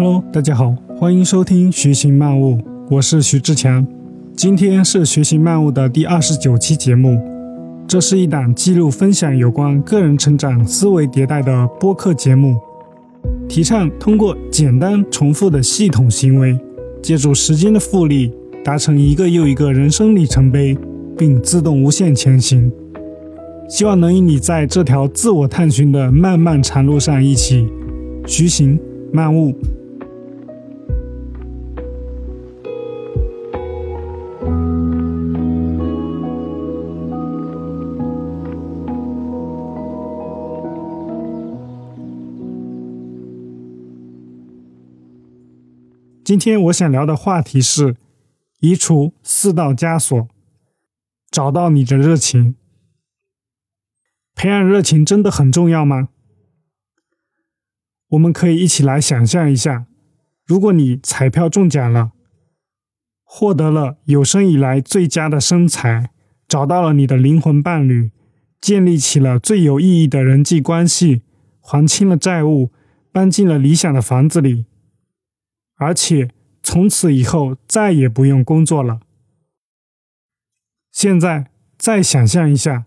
Hello，大家好，欢迎收听《徐行漫悟》，我是徐志强。今天是《徐行漫悟》的第二十九期节目。这是一档记录分享有关个人成长、思维迭代的播客节目，提倡通过简单重复的系统行为，借助时间的复利，达成一个又一个人生里程碑，并自动无限前行。希望能与你在这条自我探寻的漫漫长路上一起徐行漫悟。今天我想聊的话题是移除四道枷锁，找到你的热情。培养热情真的很重要吗？我们可以一起来想象一下，如果你彩票中奖了，获得了有生以来最佳的身材，找到了你的灵魂伴侣，建立起了最有意义的人际关系，还清了债务，搬进了理想的房子里。而且从此以后再也不用工作了。现在再想象一下，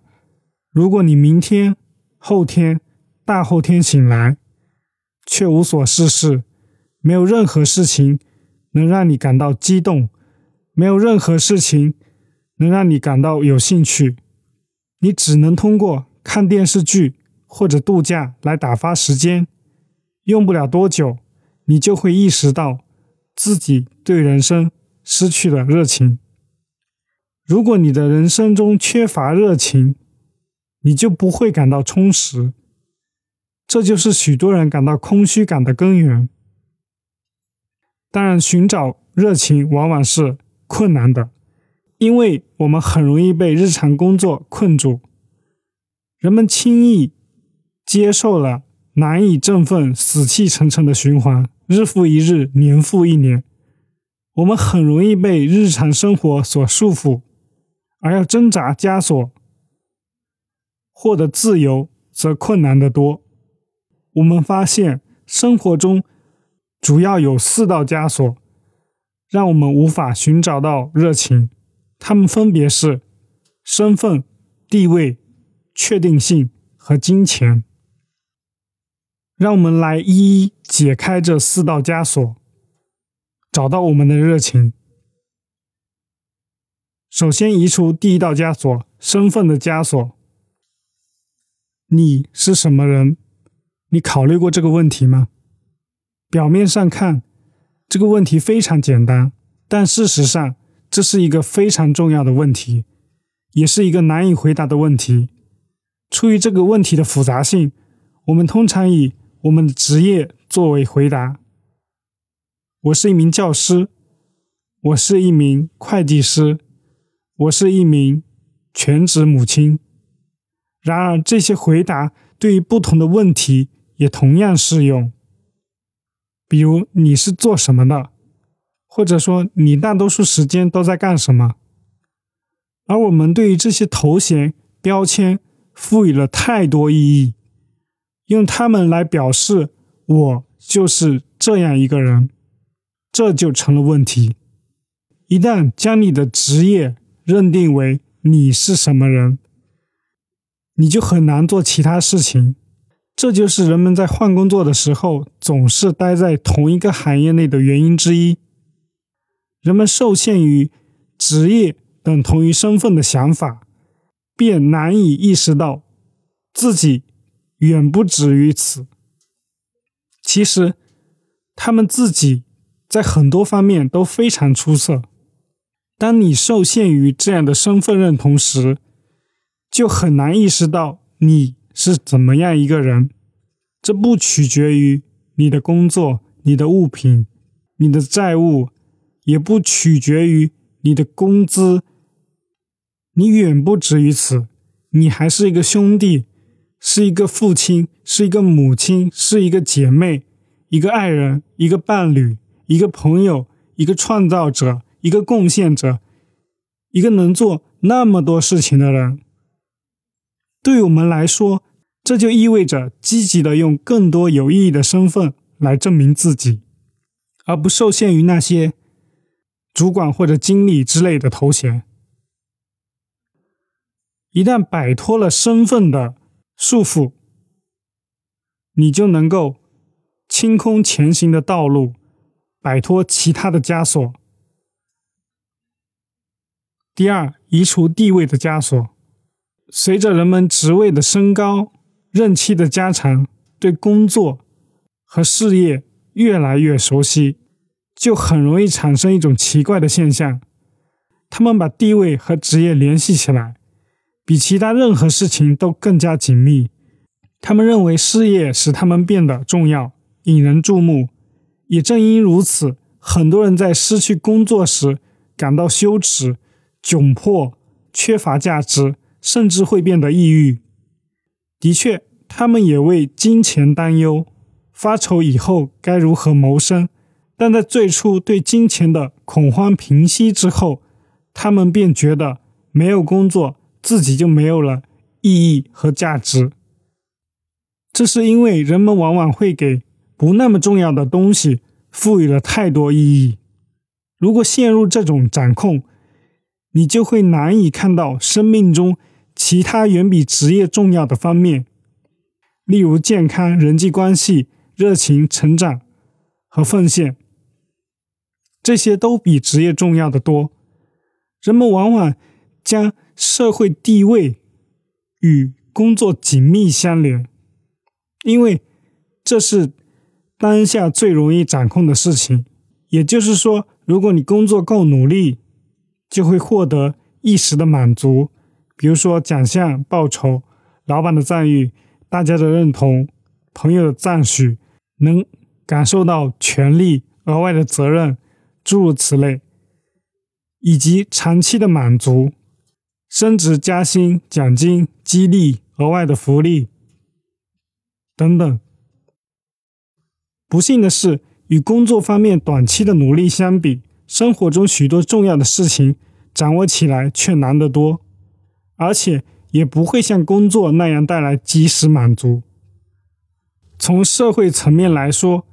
如果你明天、后天、大后天醒来，却无所事事，没有任何事情能让你感到激动，没有任何事情能让你感到有兴趣，你只能通过看电视剧或者度假来打发时间。用不了多久。你就会意识到自己对人生失去了热情。如果你的人生中缺乏热情，你就不会感到充实。这就是许多人感到空虚感的根源。当然，寻找热情往往是困难的，因为我们很容易被日常工作困住。人们轻易接受了难以振奋、死气沉沉的循环。日复一日，年复一年，我们很容易被日常生活所束缚，而要挣扎枷锁，获得自由则困难得多。我们发现生活中主要有四道枷锁，让我们无法寻找到热情。它们分别是身份、地位、确定性和金钱。让我们来一一解开这四道枷锁，找到我们的热情。首先，移除第一道枷锁——身份的枷锁。你是什么人？你考虑过这个问题吗？表面上看，这个问题非常简单，但事实上，这是一个非常重要的问题，也是一个难以回答的问题。出于这个问题的复杂性，我们通常以我们的职业作为回答，我是一名教师，我是一名会计师，我是一名全职母亲。然而，这些回答对于不同的问题也同样适用。比如，你是做什么的，或者说你大多数时间都在干什么？而我们对于这些头衔标签赋予了太多意义。用他们来表示我就是这样一个人，这就成了问题。一旦将你的职业认定为你是什么人，你就很难做其他事情。这就是人们在换工作的时候总是待在同一个行业内的原因之一。人们受限于职业等同于身份的想法，便难以意识到自己。远不止于此。其实，他们自己在很多方面都非常出色。当你受限于这样的身份认同时，就很难意识到你是怎么样一个人。这不取决于你的工作、你的物品、你的债务，也不取决于你的工资。你远不止于此，你还是一个兄弟。是一个父亲，是一个母亲，是一个姐妹，一个爱人，一个伴侣，一个朋友，一个创造者，一个贡献者，一个能做那么多事情的人。对我们来说，这就意味着积极的用更多有意义的身份来证明自己，而不受限于那些主管或者经理之类的头衔。一旦摆脱了身份的束缚，你就能够清空前行的道路，摆脱其他的枷锁。第二，移除地位的枷锁。随着人们职位的升高、任期的加长，对工作和事业越来越熟悉，就很容易产生一种奇怪的现象：他们把地位和职业联系起来，比其他任何事情都更加紧密。他们认为事业使他们变得重要、引人注目。也正因如此，很多人在失去工作时感到羞耻。窘迫、缺乏价值，甚至会变得抑郁。的确，他们也为金钱担忧，发愁以后该如何谋生。但在最初对金钱的恐慌平息之后，他们便觉得没有工作，自己就没有了意义和价值。这是因为人们往往会给不那么重要的东西赋予了太多意义。如果陷入这种掌控，你就会难以看到生命中其他远比职业重要的方面，例如健康、人际关系、热情、成长和奉献，这些都比职业重要的多。人们往往将社会地位与工作紧密相连，因为这是当下最容易掌控的事情。也就是说，如果你工作够努力，就会获得一时的满足，比如说奖项、报酬、老板的赞誉、大家的认同、朋友的赞许，能感受到权力、额外的责任，诸如此类，以及长期的满足、升职加薪、奖金、激励、额外的福利等等。不幸的是，与工作方面短期的努力相比，生活中许多重要的事情掌握起来却难得多，而且也不会像工作那样带来及时满足。从社会层面来说，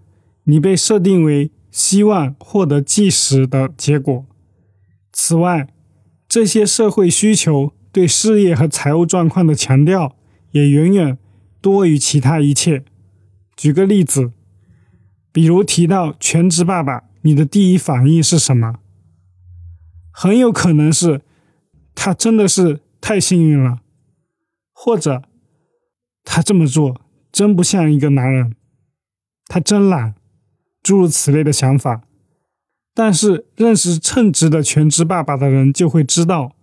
你被设定为希望获得即时的结果。此外，这些社会需求对事业和财务状况的强调也远远多于其他一切。举个例子，比如提到全职爸爸。你的第一反应是什么？很有可能是他真的是太幸运了，或者他这么做真不像一个男人，他真懒，诸如此类的想法。但是认识称职的全职爸爸的人就会知道，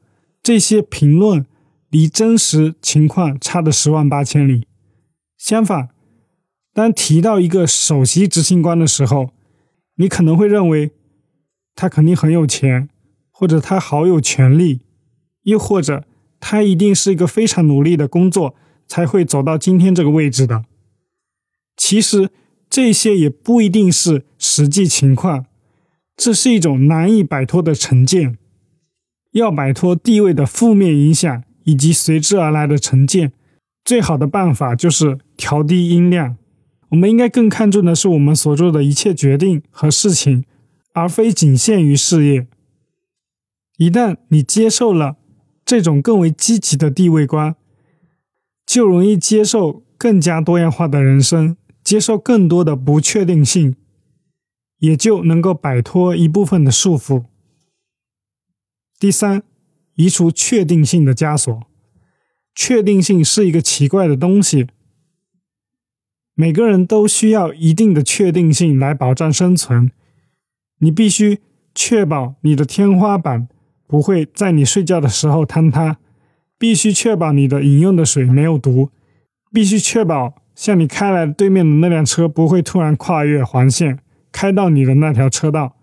这些评论离真实情况差的十万八千里。相反，当提到一个首席执行官的时候，你可能会认为他肯定很有钱，或者他好有权利，又或者他一定是一个非常努力的工作才会走到今天这个位置的。其实这些也不一定是实际情况，这是一种难以摆脱的成见。要摆脱地位的负面影响以及随之而来的成见，最好的办法就是调低音量。我们应该更看重的是我们所做的一切决定和事情，而非仅限于事业。一旦你接受了这种更为积极的地位观，就容易接受更加多样化的人生，接受更多的不确定性，也就能够摆脱一部分的束缚。第三，移除确定性的枷锁。确定性是一个奇怪的东西。每个人都需要一定的确定性来保障生存。你必须确保你的天花板不会在你睡觉的时候坍塌，必须确保你的饮用的水没有毒，必须确保向你开来的对面的那辆车不会突然跨越黄线开到你的那条车道。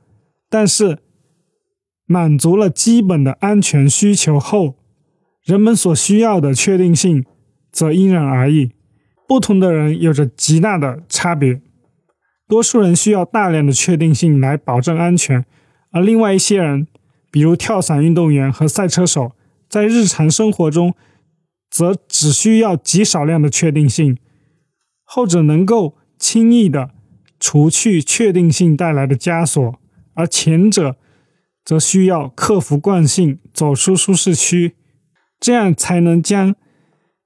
但是，满足了基本的安全需求后，人们所需要的确定性则因人而异。不同的人有着极大的差别，多数人需要大量的确定性来保证安全，而另外一些人，比如跳伞运动员和赛车手，在日常生活中则只需要极少量的确定性。后者能够轻易的除去确定性带来的枷锁，而前者则需要克服惯性，走出舒适区，这样才能将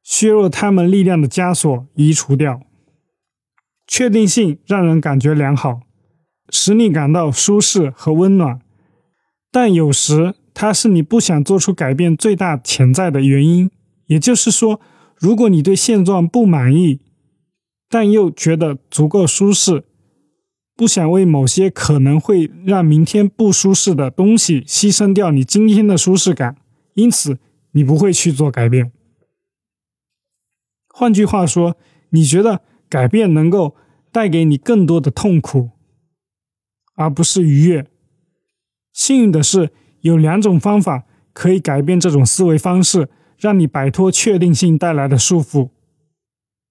削弱他们力量的枷锁移除掉。确定性让人感觉良好，使你感到舒适和温暖，但有时它是你不想做出改变最大潜在的原因。也就是说，如果你对现状不满意，但又觉得足够舒适，不想为某些可能会让明天不舒适的东西牺牲掉你今天的舒适感，因此你不会去做改变。换句话说，你觉得改变能够带给你更多的痛苦，而不是愉悦。幸运的是，有两种方法可以改变这种思维方式。让你摆脱确定性带来的束缚。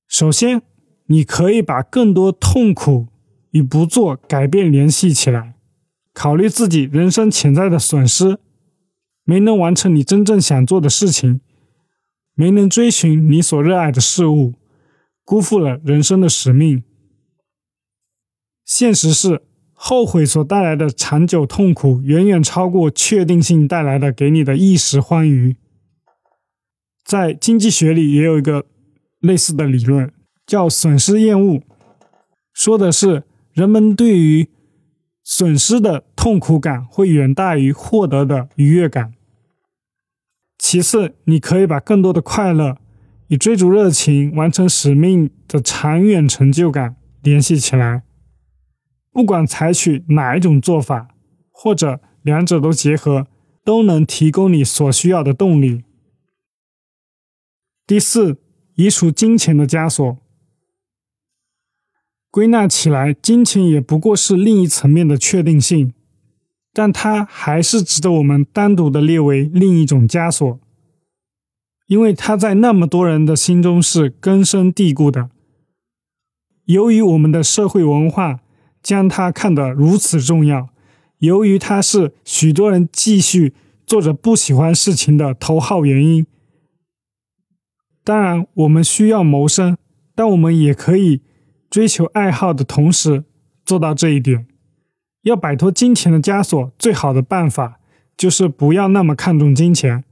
首先，你可以把更多痛苦与不做改变联系起来，考虑自己人生潜在的损失：没能完成你真正想做的事情，没能追寻你所热爱的事物，辜负了人生的使命。现实是，后悔所带来的长久痛苦远远超过确定性带来的给你的一时欢愉。在经济学里也有一个类似的理论，叫损失厌恶，说的是人们对于损失的痛苦感会远大于获得的愉悦感。其次，你可以把更多的快乐与追逐热情、完成使命的长远成就感联系起来。不管采取哪一种做法，或者两者都结合，都能提供你所需要的动力。第四，移除金钱的枷锁。归纳起来，金钱也不过是另一层面的确定性，但它还是值得我们单独的列为另一种枷锁，因为它在那么多人的心中是根深蒂固的。由于我们的社会文化将它看得如此重要，由于它是许多人继续做着不喜欢事情的头号原因。当然，我们需要谋生，但我们也可以追求爱好的同时做到这一点。要摆脱金钱的枷锁，最好的办法就是不要那么看重金钱。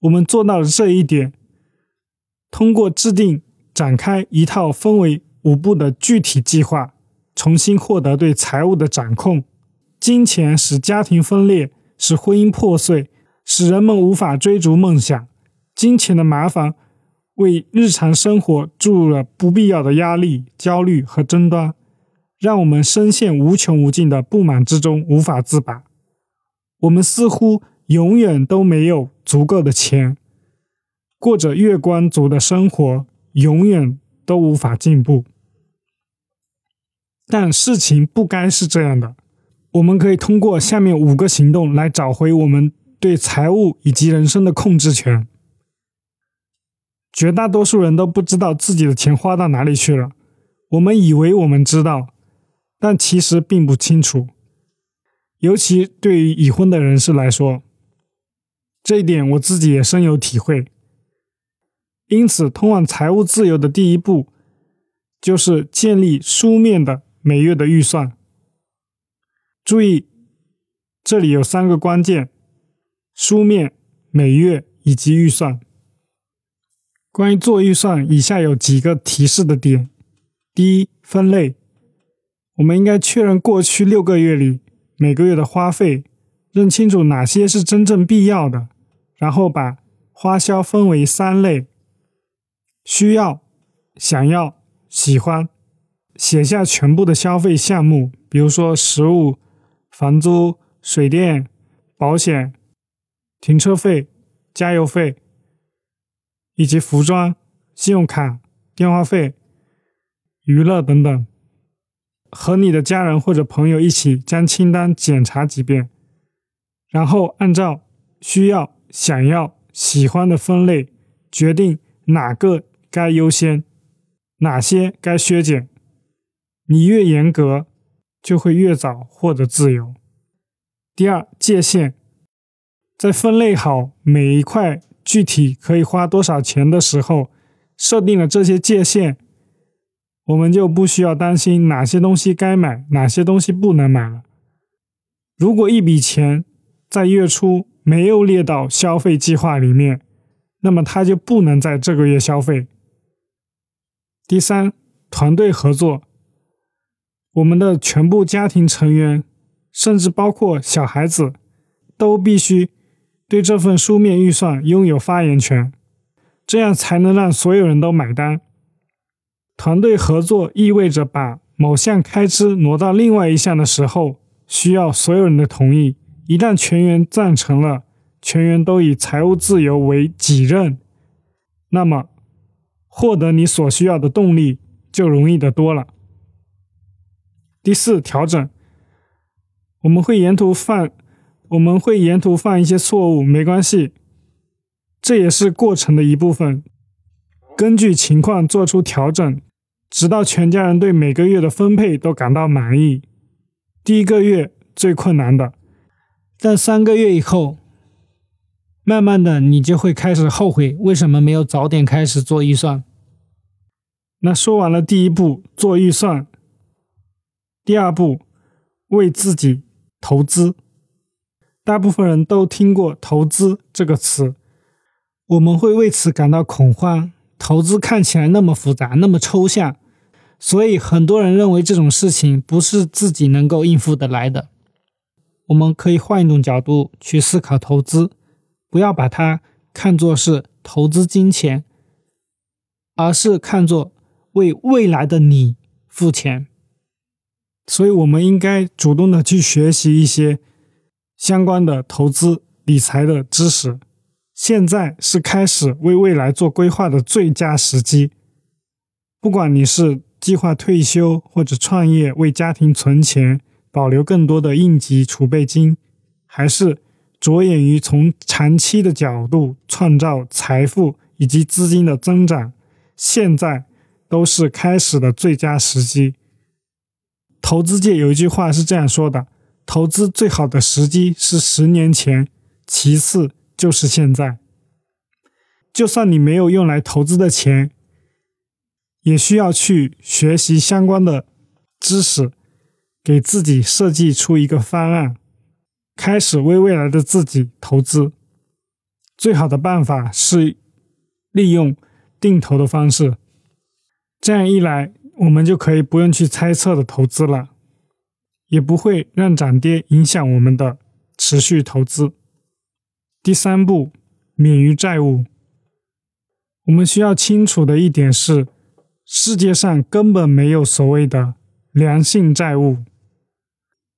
我们做到了这一点，通过制定、展开一套分为五步的具体计划，重新获得对财务的掌控。金钱使家庭分裂，使婚姻破碎，使人们无法追逐梦想。金钱的麻烦。为日常生活注入了不必要的压力、焦虑和争端，让我们深陷无穷无尽的不满之中，无法自拔。我们似乎永远都没有足够的钱，过着月光族的生活，永远都无法进步。但事情不该是这样的。我们可以通过下面五个行动来找回我们对财务以及人生的控制权。绝大多数人都不知道自己的钱花到哪里去了。我们以为我们知道，但其实并不清楚。尤其对于已婚的人士来说，这一点我自己也深有体会。因此，通往财务自由的第一步，就是建立书面的每月的预算。注意，这里有三个关键：书面、每月以及预算。关于做预算，以下有几个提示的点：第一，分类，我们应该确认过去六个月里每个月的花费，认清楚哪些是真正必要的，然后把花销分为三类：需要、想要、喜欢。写下全部的消费项目，比如说食物、房租、水电、保险、停车费、加油费。以及服装、信用卡、电话费、娱乐等等，和你的家人或者朋友一起将清单检查几遍，然后按照需要、想要、喜欢的分类决定哪个该优先，哪些该削减。你越严格，就会越早获得自由。第二，界限，在分类好每一块。具体可以花多少钱的时候，设定了这些界限，我们就不需要担心哪些东西该买，哪些东西不能买了。如果一笔钱在月初没有列到消费计划里面，那么他就不能在这个月消费。第三，团队合作，我们的全部家庭成员，甚至包括小孩子，都必须对这份书面预算拥有发言权，这样才能让所有人都买单。团队合作意味着把某项开支挪到另外一项的时候，需要所有人的同意。一旦全员赞成了，全员都以财务自由为己任，那么获得你所需要的动力就容易得多了。第四，调整，我们会沿途放，我们会沿途犯一些错误，没关系，这也是过程的一部分。根据情况做出调整，直到全家人对每个月的分配都感到满意。第一个月最困难的。但三个月以后，慢慢的，你就会开始后悔，为什么没有早点开始做预算？那说完了第一步做预算，第二步为自己投资。大部分人都听过“投资”这个词，我们会为此感到恐慌。投资看起来那么复杂，那么抽象，所以很多人认为这种事情不是自己能够应付得来的。我们可以换一种角度去思考投资，不要把它看作是投资金钱，而是看作为未来的你付钱。所以，我们应该主动的去学习一些相关的投资理财的知识。现在是开始为未来做规划的最佳时机。不管你是计划退休或者创业，为家庭存钱。保留更多的应急储备金，还是着眼于从长期的角度创造财富以及资金的增长，现在都是开始的最佳时机。投资界有一句话是这样说的：投资最好的时机是十年前，其次就是现在。就算你没有用来投资的钱，也需要去学习相关的知识。给自己设计出一个方案，开始为未来的自己投资。最好的办法是利用定投的方式，这样一来，我们就可以不用去猜测的投资了，也不会让涨跌影响我们的持续投资。第三步，免于债务。我们需要清楚的一点是，世界上根本没有所谓的良性债务。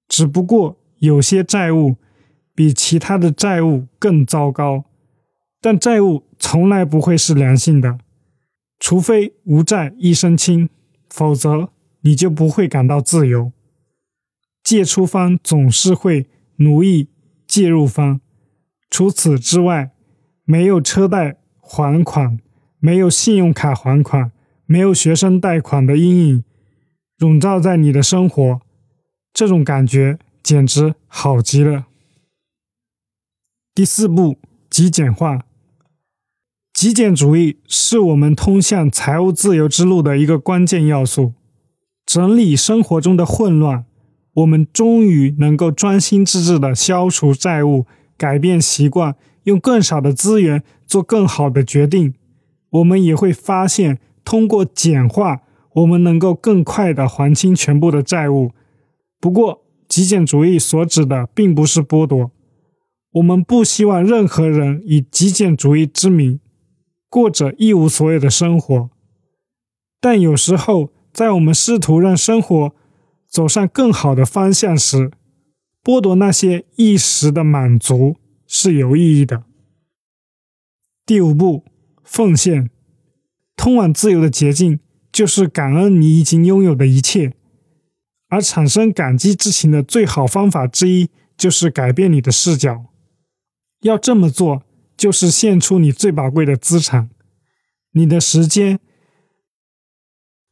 只不过有些债务比其他的债务更糟糕，但债务从来不会是良性的，除非无债一身轻，否则你就不会感到自由。借出方总是会奴役借入方。除此之外，没有车贷还款，没有信用卡还款，没有学生贷款的阴影笼罩在你的生活。这种感觉简直好极了。第四步，极简化。极简主义是我们通向财务自由之路的一个关键要素。整理生活中的混乱，我们终于能够专心致志的消除债务，改变习惯，用更少的资源做更好的决定。我们也会发现，通过简化，我们能够更快的还清全部的债务。不过，极简主义所指的并不是剥夺。我们不希望任何人以极简主义之名过着一无所有的生活。但有时候，在我们试图让生活走上更好的方向时，剥夺那些一时的满足是有意义的。第五步，奉献。通往自由的捷径就是感恩你已经拥有的一切。而产生感激之情的最好方法之一，就是改变你的视角。要这么做，就是献出你最宝贵的资产——你的时间。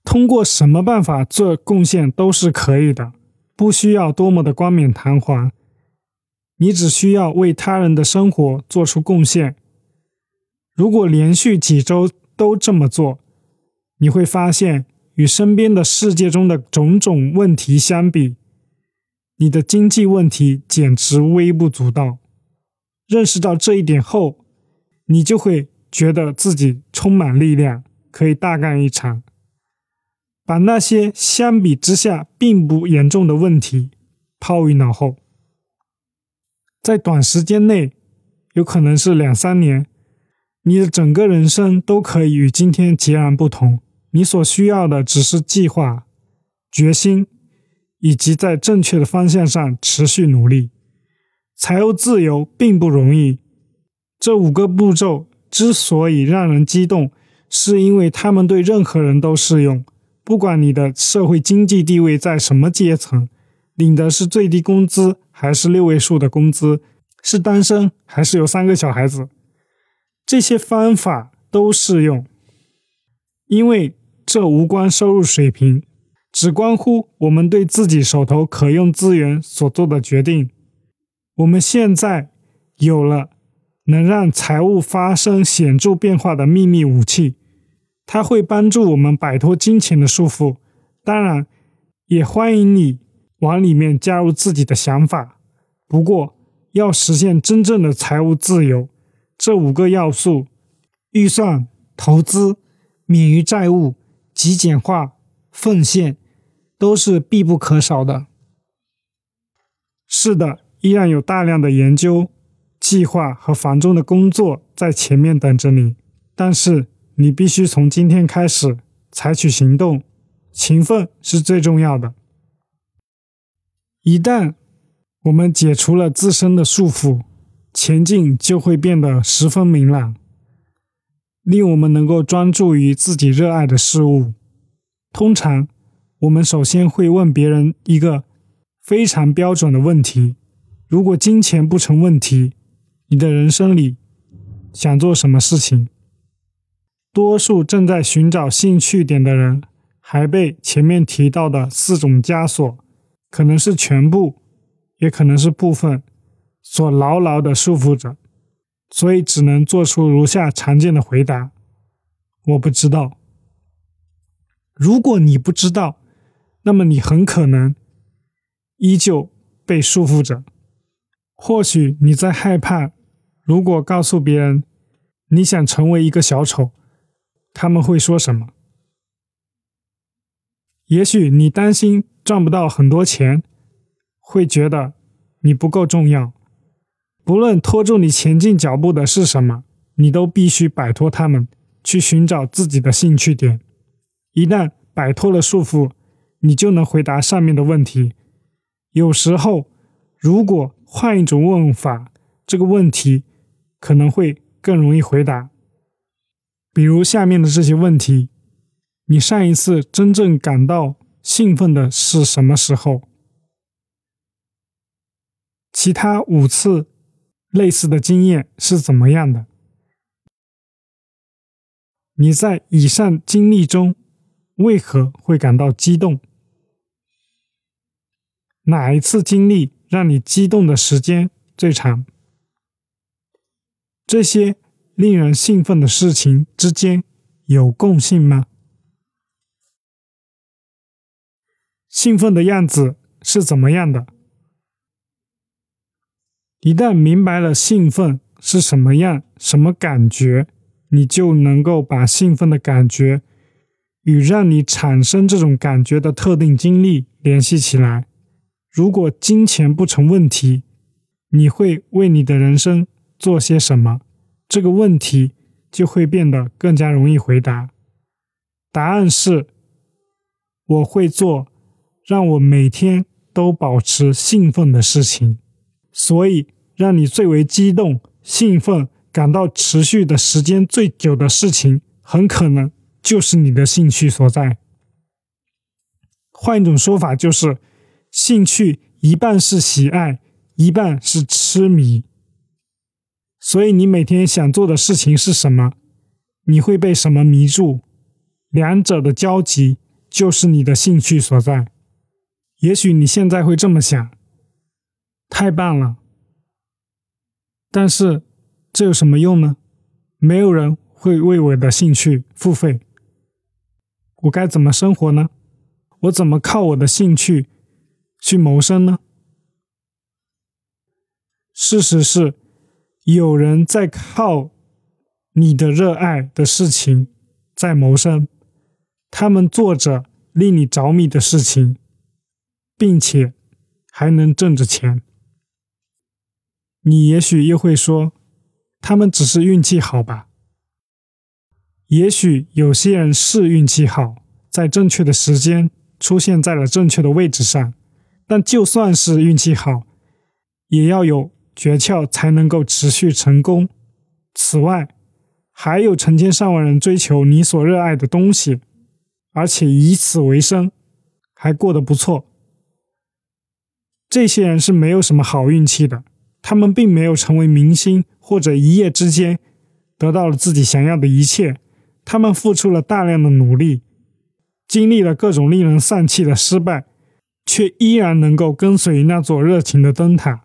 通过什么办法做贡献都是可以的，不需要多么的冠冕堂皇。你只需要为他人的生活做出贡献。如果连续几周都这么做，你会发现与身边的世界中的种种问题相比，你的经济问题简直微不足道。认识到这一点后，你就会觉得自己充满力量，可以大干一场，把那些相比之下并不严重的问题抛于脑后。在短时间内，有可能是两三年，你的整个人生都可以与今天截然不同。你所需要的只是计划、决心，以及在正确的方向上持续努力。财务自由并不容易。这五个步骤之所以让人激动，是因为他们对任何人都适用，不管你的社会经济地位在什么阶层，领的是最低工资还是六位数的工资，是单身还是有三个小孩子，这些方法都适用，因为。这无关收入水平，只关乎我们对自己手头可用资源所做的决定。我们现在有了能让财务发生显著变化的秘密武器，它会帮助我们摆脱金钱的束缚。当然，也欢迎你往里面加入自己的想法。不过，要实现真正的财务自由，这五个要素——预算、投资、免于债务。极简化、奉献都是必不可少的。是的，依然有大量的研究、计划和繁重的工作在前面等着你。但是你必须从今天开始采取行动，勤奋是最重要的。一旦我们解除了自身的束缚，前进就会变得十分明朗。令我们能够专注于自己热爱的事物。通常，我们首先会问别人一个非常标准的问题：如果金钱不成问题，你的人生里想做什么事情？多数正在寻找兴趣点的人，还被前面提到的四种枷锁，可能是全部，也可能是部分，所牢牢的束缚着。所以只能做出如下常见的回答：我不知道。如果你不知道，那么你很可能依旧被束缚着。或许你在害怕，如果告诉别人你想成为一个小丑，他们会说什么？也许你担心赚不到很多钱，会觉得你不够重要。不论拖住你前进脚步的是什么，你都必须摆脱他们，去寻找自己的兴趣点。一旦摆脱了束缚，你就能回答上面的问题。有时候，如果换一种问法，这个问题可能会更容易回答。比如下面的这些问题：你上一次真正感到兴奋的是什么时候？其他五次。类似的经验是怎么样的？你在以上经历中为何会感到激动？哪一次经历让你激动的时间最长？这些令人兴奋的事情之间有共性吗？兴奋的样子是怎么样的？一旦明白了兴奋是什么样、什么感觉，你就能够把兴奋的感觉与让你产生这种感觉的特定经历联系起来。如果金钱不成问题，你会为你的人生做些什么？这个问题就会变得更加容易回答。答案是：我会做让我每天都保持兴奋的事情。所以，让你最为激动、兴奋、感到持续的时间最久的事情，很可能就是你的兴趣所在。换一种说法，就是兴趣一半是喜爱，一半是痴迷。所以，你每天想做的事情是什么？你会被什么迷住？两者的交集就是你的兴趣所在。也许你现在会这么想。太棒了，但是这有什么用呢？没有人会为我的兴趣付费。我该怎么生活呢？我怎么靠我的兴趣去谋生呢？事实是，有人在靠你的热爱的事情在谋生，他们做着令你着迷的事情，并且还能挣着钱。你也许又会说，他们只是运气好吧？也许有些人是运气好，在正确的时间出现在了正确的位置上，但就算是运气好，也要有诀窍才能够持续成功。此外，还有成千上万人追求你所热爱的东西，而且以此为生，还过得不错。这些人是没有什么好运气的，他们并没有成为明星，或者一夜之间得到了自己想要的一切。他们付出了大量的努力，经历了各种令人丧气的失败，却依然能够跟随那座热情的灯塔，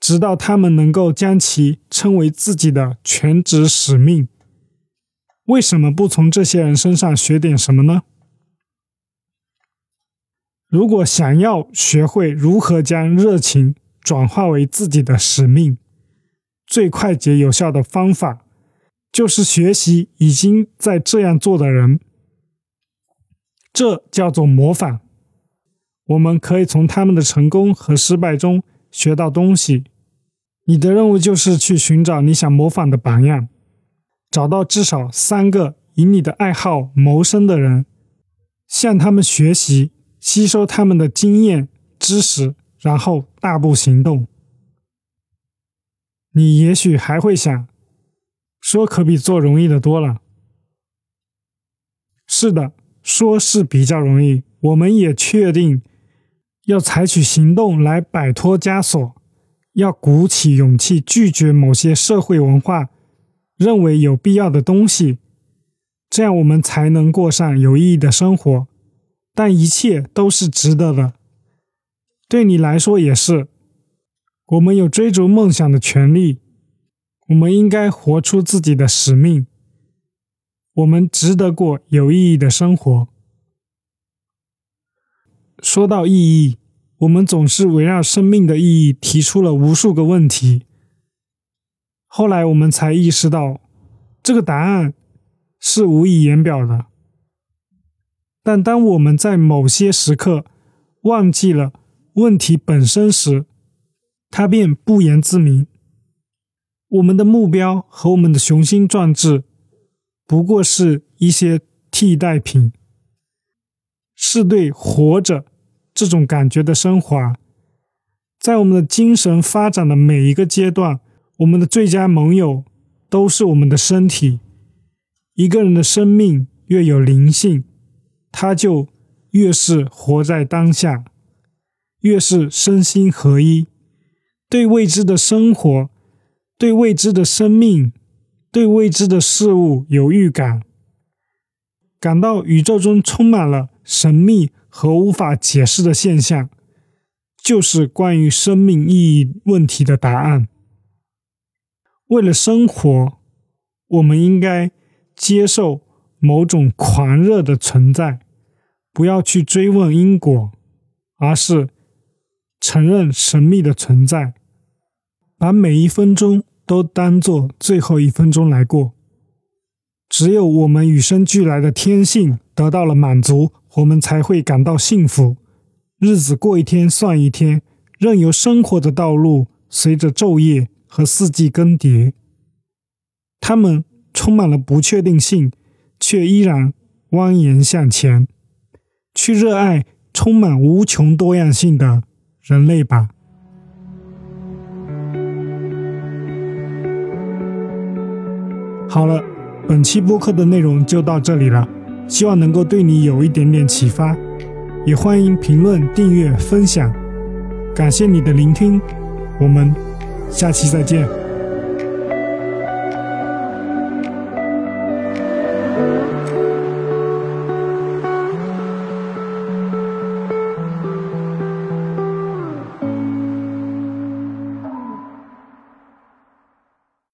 直到他们能够将其称为自己的全职使命。为什么不从这些人身上学点什么呢？如果想要学会如何将热情转化为自己的使命，最快捷有效的方法。就是学习已经在这样做的人，这叫做模仿。我们可以从他们的成功和失败中学到东西。你的任务就是去寻找你想模仿的榜样，找到至少三个以你的爱好谋生的人，向他们学习，吸收他们的经验知识，然后大步行动。你也许还会想。说可比做容易的多了。是的，说是比较容易。我们也确定要采取行动来摆脱枷锁，要鼓起勇气拒绝某些社会文化认为有必要的东西，这样我们才能过上有意义的生活。但一切都是值得的，对你来说也是。我们有追逐梦想的权利。我们应该活出自己的使命。我们值得过有意义的生活。说到意义，我们总是围绕生命的意义提出了无数个问题。后来我们才意识到，这个答案是无以言表的。但当我们在某些时刻忘记了问题本身时，它便不言自明。我们的目标和我们的雄心壮志，不过是一些替代品，是对活着这种感觉的升华。在我们的精神发展的每一个阶段，我们的最佳盟友都是我们的身体。一个人的生命越有灵性，他就越是活在当下，越是身心合一，对未知的生活。对未知的生命，对未知的事物有预感，感到宇宙中充满了神秘和无法解释的现象，就是关于生命意义问题的答案。为了生活，我们应该接受某种狂热的存在，不要去追问因果，而是承认神秘的存在。把每一分钟都当做最后一分钟来过。只有我们与生俱来的天性得到了满足，我们才会感到幸福。日子过一天算一天，任由生活的道路随着昼夜和四季更迭。他们充满了不确定性，却依然蜿蜒向前。去热爱充满无穷多样性的人类吧。好了，本期播客的内容就到这里了，希望能够对你有一点点启发，也欢迎评论、订阅、分享，感谢你的聆听，我们下期再见。